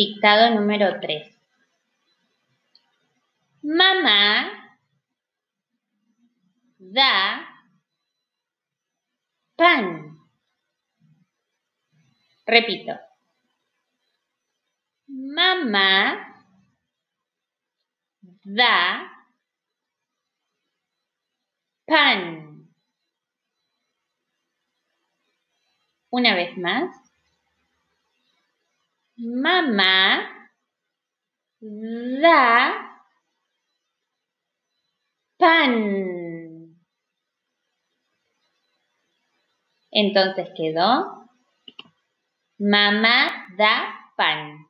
Dictado número 3. Mamá da pan. Repito. Mamá da pan. Una vez más. Mamá da pan. Entonces quedó Mamá da pan.